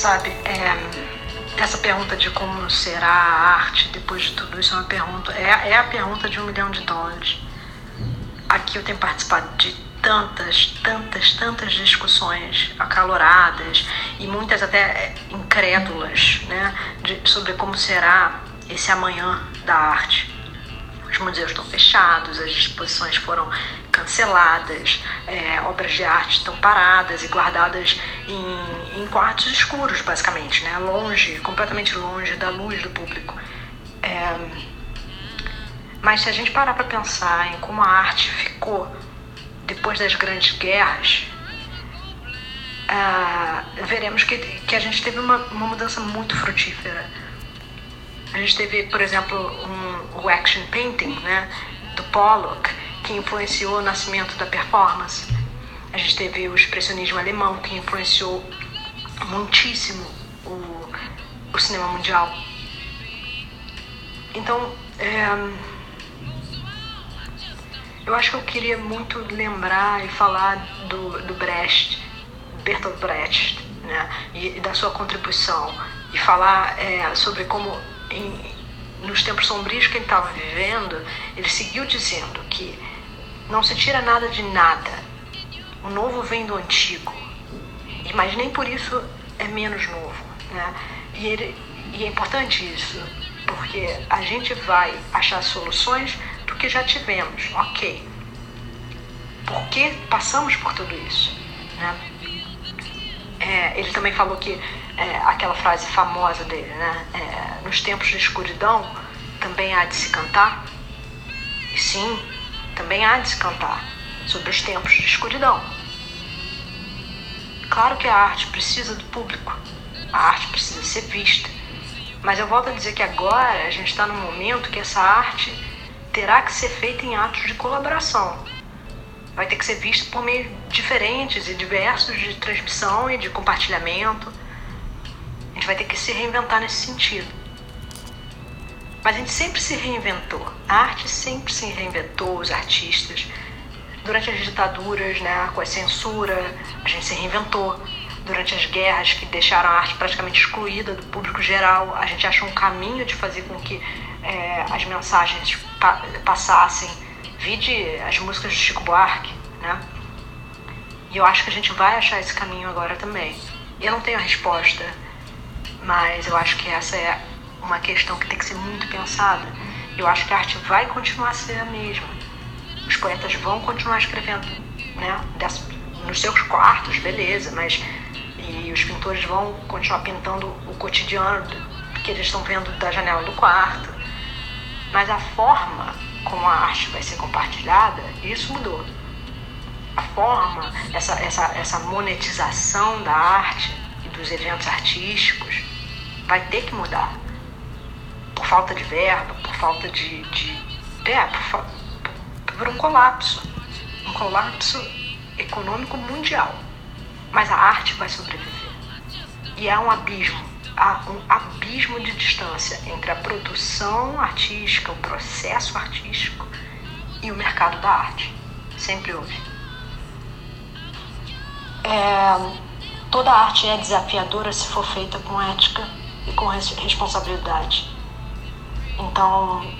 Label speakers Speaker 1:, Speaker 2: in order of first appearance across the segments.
Speaker 1: Sabe, é, essa pergunta de como será a arte depois de tudo isso é uma pergunta, é, é a pergunta de um milhão de dólares. Aqui eu tenho participado de tantas, tantas, tantas discussões acaloradas e muitas até incrédulas né, de, sobre como será esse amanhã da arte. Museus estão fechados, as exposições foram canceladas, é, obras de arte estão paradas e guardadas em, em, quartos escuros, basicamente, né? longe, completamente longe da luz do público. É, mas se a gente parar para pensar em como a arte ficou depois das grandes guerras, uh, veremos que, que a gente teve uma, uma mudança muito frutífera. A gente teve, por exemplo, um, o action painting né, do Pollock, que influenciou o nascimento da performance. A gente teve o expressionismo alemão, que influenciou muitíssimo o, o cinema mundial. Então, é, eu acho que eu queria muito lembrar e falar do, do Brecht, Bertolt Brecht, né? E, e da sua contribuição. E falar é, sobre como, em, nos tempos sombrios que ele estava vivendo, ele seguiu dizendo que não se tira nada de nada. O novo vem do antigo. Mas nem por isso é menos novo. Né? E, ele, e é importante isso, porque a gente vai achar soluções que já tivemos, ok. Por que passamos por tudo isso? Né? É, ele também falou que é, aquela frase famosa dele, né? É, nos tempos de escuridão também há de se cantar. E sim, também há de se cantar sobre os tempos de escuridão. Claro que a arte precisa do público, a arte precisa ser vista. Mas eu volto a dizer que agora a gente está num momento que essa arte terá que ser feita em atos de colaboração. Vai ter que ser visto por meios diferentes e diversos de transmissão e de compartilhamento. A gente vai ter que se reinventar nesse sentido. Mas a gente sempre se reinventou. A arte sempre se reinventou, os artistas. Durante as ditaduras, né, com a censura, a gente se reinventou. Durante as guerras que deixaram a arte praticamente excluída do público geral, a gente achou um caminho de fazer com que é, as mensagens pa passassem. Vide as músicas de Chico Buarque, né? E eu acho que a gente vai achar esse caminho agora também. Eu não tenho a resposta, mas eu acho que essa é uma questão que tem que ser muito pensada. Eu acho que a arte vai continuar a ser a mesma. Os poetas vão continuar escrevendo, né? nos seus quartos, beleza, mas e os pintores vão continuar pintando o cotidiano que eles estão vendo da janela do quarto. Mas a forma como a arte vai ser compartilhada, isso mudou. A forma, essa, essa, essa monetização da arte e dos eventos artísticos vai ter que mudar. Por falta de verba, por falta de. de é, por, por um colapso. Um colapso econômico mundial. Mas a arte vai sobreviver. E há um abismo há um abismo de distância entre a produção artística, o processo artístico e o mercado da arte. Sempre houve. É, toda arte é desafiadora se for feita com ética e com responsabilidade. Então,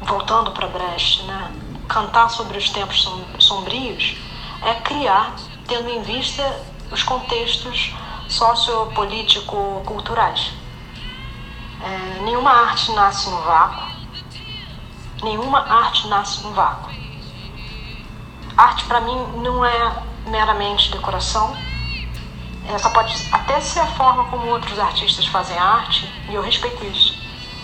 Speaker 1: voltando para Brecht, né, cantar sobre os tempos sombrios é criar, tendo em vista os contextos sociopolítico-culturais. É, nenhuma arte nasce no vácuo. Nenhuma arte nasce no vácuo. Arte, para mim, não é meramente decoração. Essa pode até ser a forma como outros artistas fazem arte, e eu respeito isso.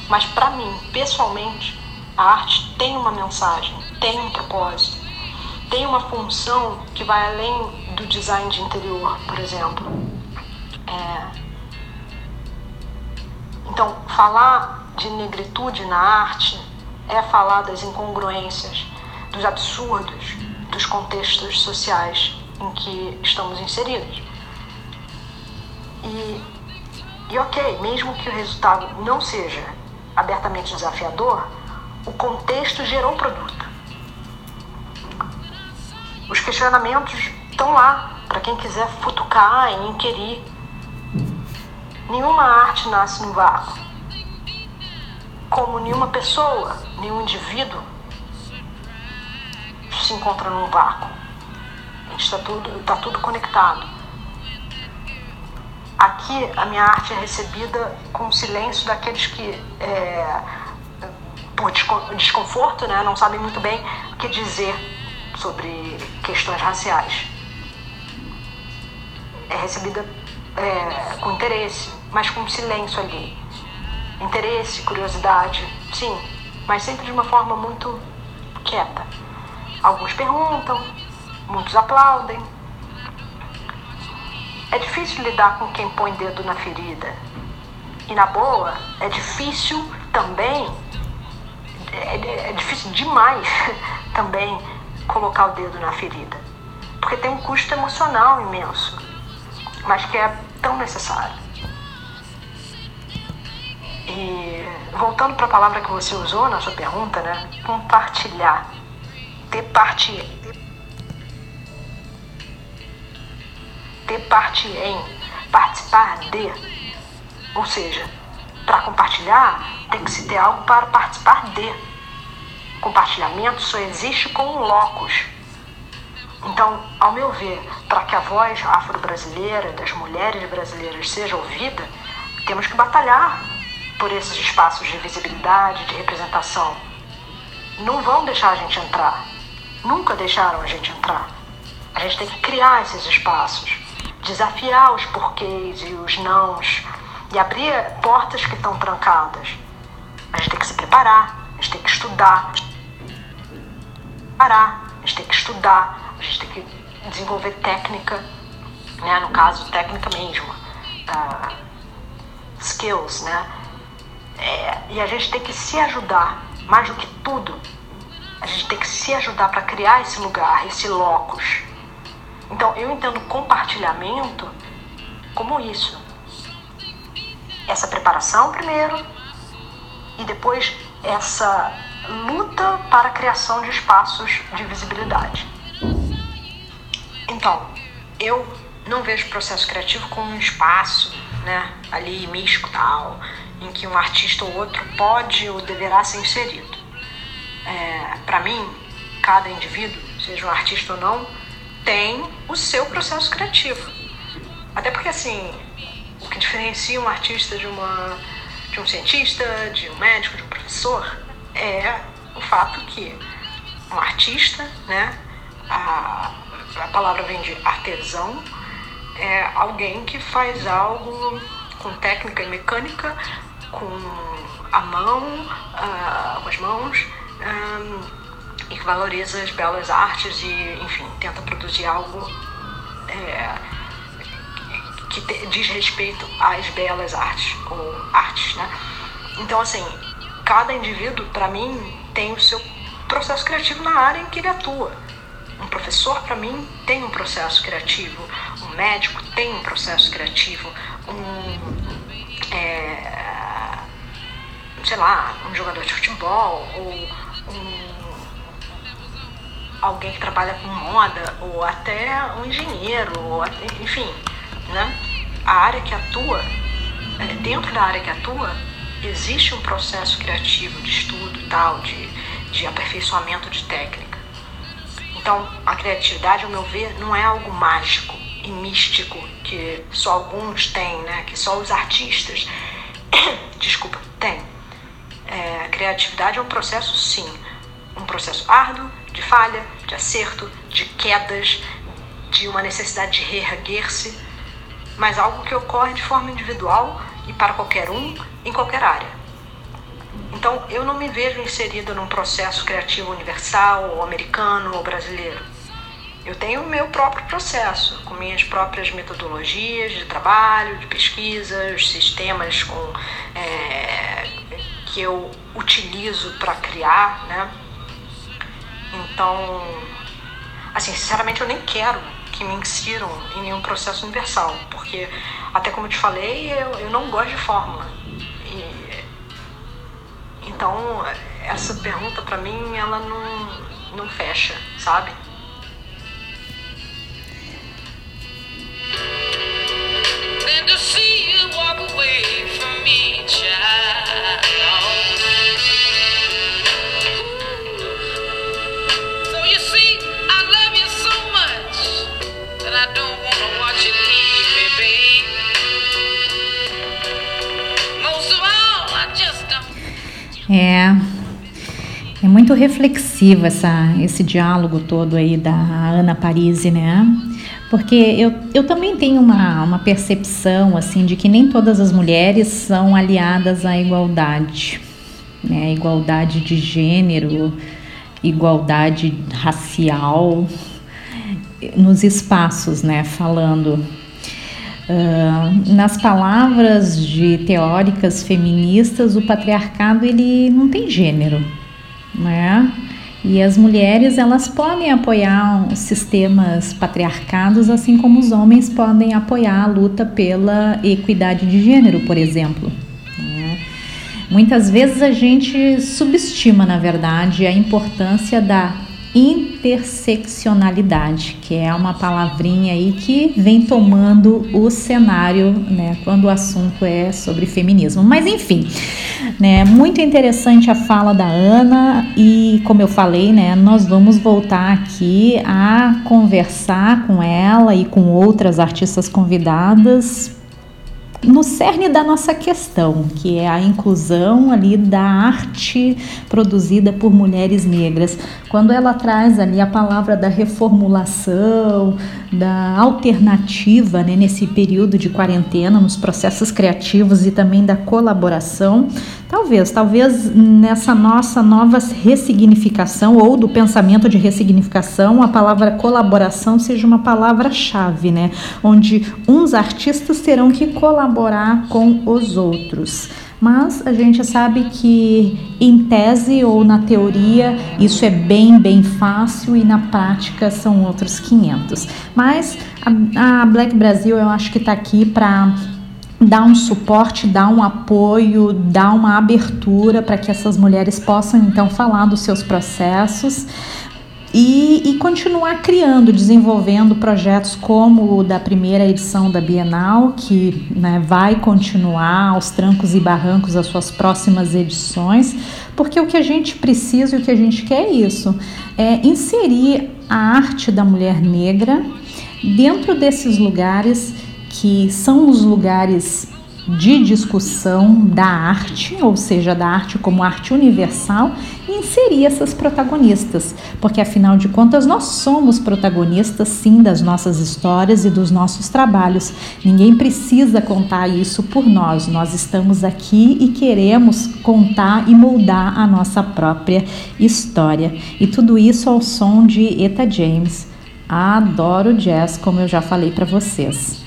Speaker 1: Mas, para mim, pessoalmente, a arte tem uma mensagem, tem um propósito, tem uma função que vai além do design de interior, por exemplo. É... Então, falar de negritude na arte é falar das incongruências, dos absurdos dos contextos sociais em que estamos inseridos. E, e ok, mesmo que o resultado não seja abertamente desafiador, o contexto gerou o produto. Os questionamentos estão lá para quem quiser futucar e inquirir Nenhuma arte nasce no vácuo. Como nenhuma pessoa, nenhum indivíduo se encontra num vácuo. Está tudo, está tudo conectado. Aqui a minha arte é recebida com o silêncio daqueles que, é, por desconforto, né, não sabem muito bem o que dizer sobre questões raciais. É recebida é, com interesse, mas com silêncio ali. Interesse, curiosidade, sim, mas sempre de uma forma muito quieta. Alguns perguntam, muitos aplaudem. É difícil lidar com quem põe dedo na ferida. E na boa, é difícil também, é, é difícil demais também colocar o dedo na ferida. Porque tem um custo emocional imenso, mas que é tão necessário. E voltando para a palavra que você usou na sua pergunta, né? Compartilhar. Ter parte. Ter parte em. Participar de. Ou seja, para compartilhar, tem que se ter algo para participar de. Compartilhamento só existe com um locus. Então, ao meu ver, para que a voz afro-brasileira das mulheres brasileiras seja ouvida, temos que batalhar por esses espaços de visibilidade, de representação. Não vão deixar a gente entrar. Nunca deixaram a gente entrar. A gente tem que criar esses espaços, desafiar os porquês e os nãos e abrir portas que estão trancadas. A gente tem que se preparar, a gente tem que estudar. Parar, a gente tem que estudar, a gente tem que desenvolver técnica, né? no caso, técnica mesmo, uh, skills, né? É, e a gente tem que se ajudar, mais do que tudo, a gente tem que se ajudar para criar esse lugar, esse locus. Então, eu entendo compartilhamento como isso. Essa preparação primeiro e depois essa luta para a criação de espaços de visibilidade. Então, eu não vejo o processo criativo como um espaço, né, ali místico tal, em que um artista ou outro pode ou deverá ser inserido. É, Para mim, cada indivíduo, seja um artista ou não, tem o seu processo criativo. Até porque, assim, o que diferencia um artista de, uma, de um cientista, de um médico, de um professor, é o fato que um artista, né, a, a palavra vem de artesão, é alguém que faz algo com técnica e mecânica, com a mão, uh, com as mãos, um, e que valoriza as belas artes e, enfim, tenta produzir algo é, que te, diz respeito às belas artes, ou artes, né? Então, assim, cada indivíduo, para mim, tem o seu processo criativo na área em que ele atua. Um professor, para mim, tem um processo criativo. Um médico tem um processo criativo. Um, é, sei lá, um jogador de futebol ou um, alguém que trabalha com moda ou até um engenheiro, ou até, enfim, né? A área que atua, é, dentro da área que atua, existe um processo criativo de estudo tal, de, de aperfeiçoamento de técnica. Então, a criatividade, ao meu ver, não é algo mágico e místico que só alguns têm, né? que só os artistas, desculpa, têm. É, criatividade é um processo, sim, um processo árduo, de falha, de acerto, de quedas, de uma necessidade de reerguer-se, mas algo que ocorre de forma individual e para qualquer um, em qualquer área. Então, eu não me vejo inserida num processo criativo universal, ou americano, ou brasileiro. Eu tenho o meu próprio processo, com minhas próprias metodologias de trabalho, de pesquisa, os sistemas com, é, que eu utilizo para criar, né? Então, assim, sinceramente eu nem quero que me insiram em nenhum processo universal, porque, até como eu te falei, eu, eu não gosto de fórmula. Então, essa pergunta para mim, ela não, não fecha, sabe?
Speaker 2: É, é muito reflexivo essa, esse diálogo todo aí da Ana Parisi, né? Porque eu, eu também tenho uma, uma percepção, assim, de que nem todas as mulheres são aliadas à igualdade, né? Igualdade de gênero, igualdade racial, nos espaços, né? Falando Uh, nas palavras de teóricas feministas, o patriarcado ele não tem gênero, né? E as mulheres elas podem apoiar sistemas patriarcados, assim como os homens podem apoiar a luta pela equidade de gênero, por exemplo. Né? Muitas vezes a gente subestima, na verdade, a importância da interseccionalidade, que é uma palavrinha aí que vem tomando o cenário, né, quando o assunto é sobre feminismo. Mas enfim, né, muito interessante a fala da Ana e como eu falei, né, nós vamos voltar aqui a conversar com ela e com outras artistas convidadas no cerne da nossa questão, que é a inclusão ali da arte produzida por mulheres negras. Quando ela traz ali a palavra da reformulação, da alternativa né, nesse período de quarentena, nos processos criativos e também da colaboração, talvez, talvez nessa nossa nova ressignificação ou do pensamento de ressignificação, a palavra colaboração seja uma palavra-chave, né? Onde uns artistas terão que colaborar com os outros mas a gente sabe que em tese ou na teoria isso é bem, bem fácil e na prática são outros 500. Mas a, a Black Brasil eu acho que está aqui para dar um suporte, dar um apoio, dar uma abertura para que essas mulheres possam então falar dos seus processos e, e, continuar criando, desenvolvendo projetos como o da primeira edição da Bienal, que né, vai continuar aos trancos e barrancos as suas próximas edições, porque o que a gente precisa e o que a gente quer é isso: é inserir a arte da mulher negra dentro desses lugares que são os lugares de discussão da arte, ou seja, da arte como arte universal, e inserir essas protagonistas, porque afinal de contas nós somos protagonistas sim das nossas histórias e dos nossos trabalhos. Ninguém precisa contar isso por nós, nós estamos aqui e queremos contar e moldar a nossa própria história. E tudo isso ao som de Eta James. Adoro jazz, como eu já falei para vocês.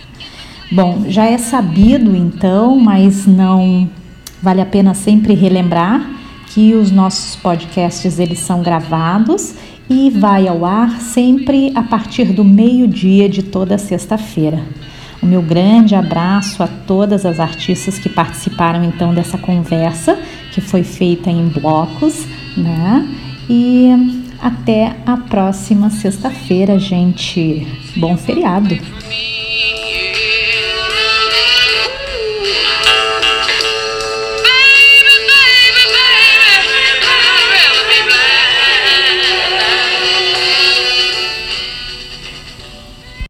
Speaker 2: Bom, já é sabido então, mas não vale a pena sempre relembrar que os nossos podcasts eles são gravados e vai ao ar sempre a partir do meio-dia de toda sexta-feira. O meu grande abraço a todas as artistas que participaram então dessa conversa, que foi feita em blocos, né? E até a próxima sexta-feira, gente. Bom feriado.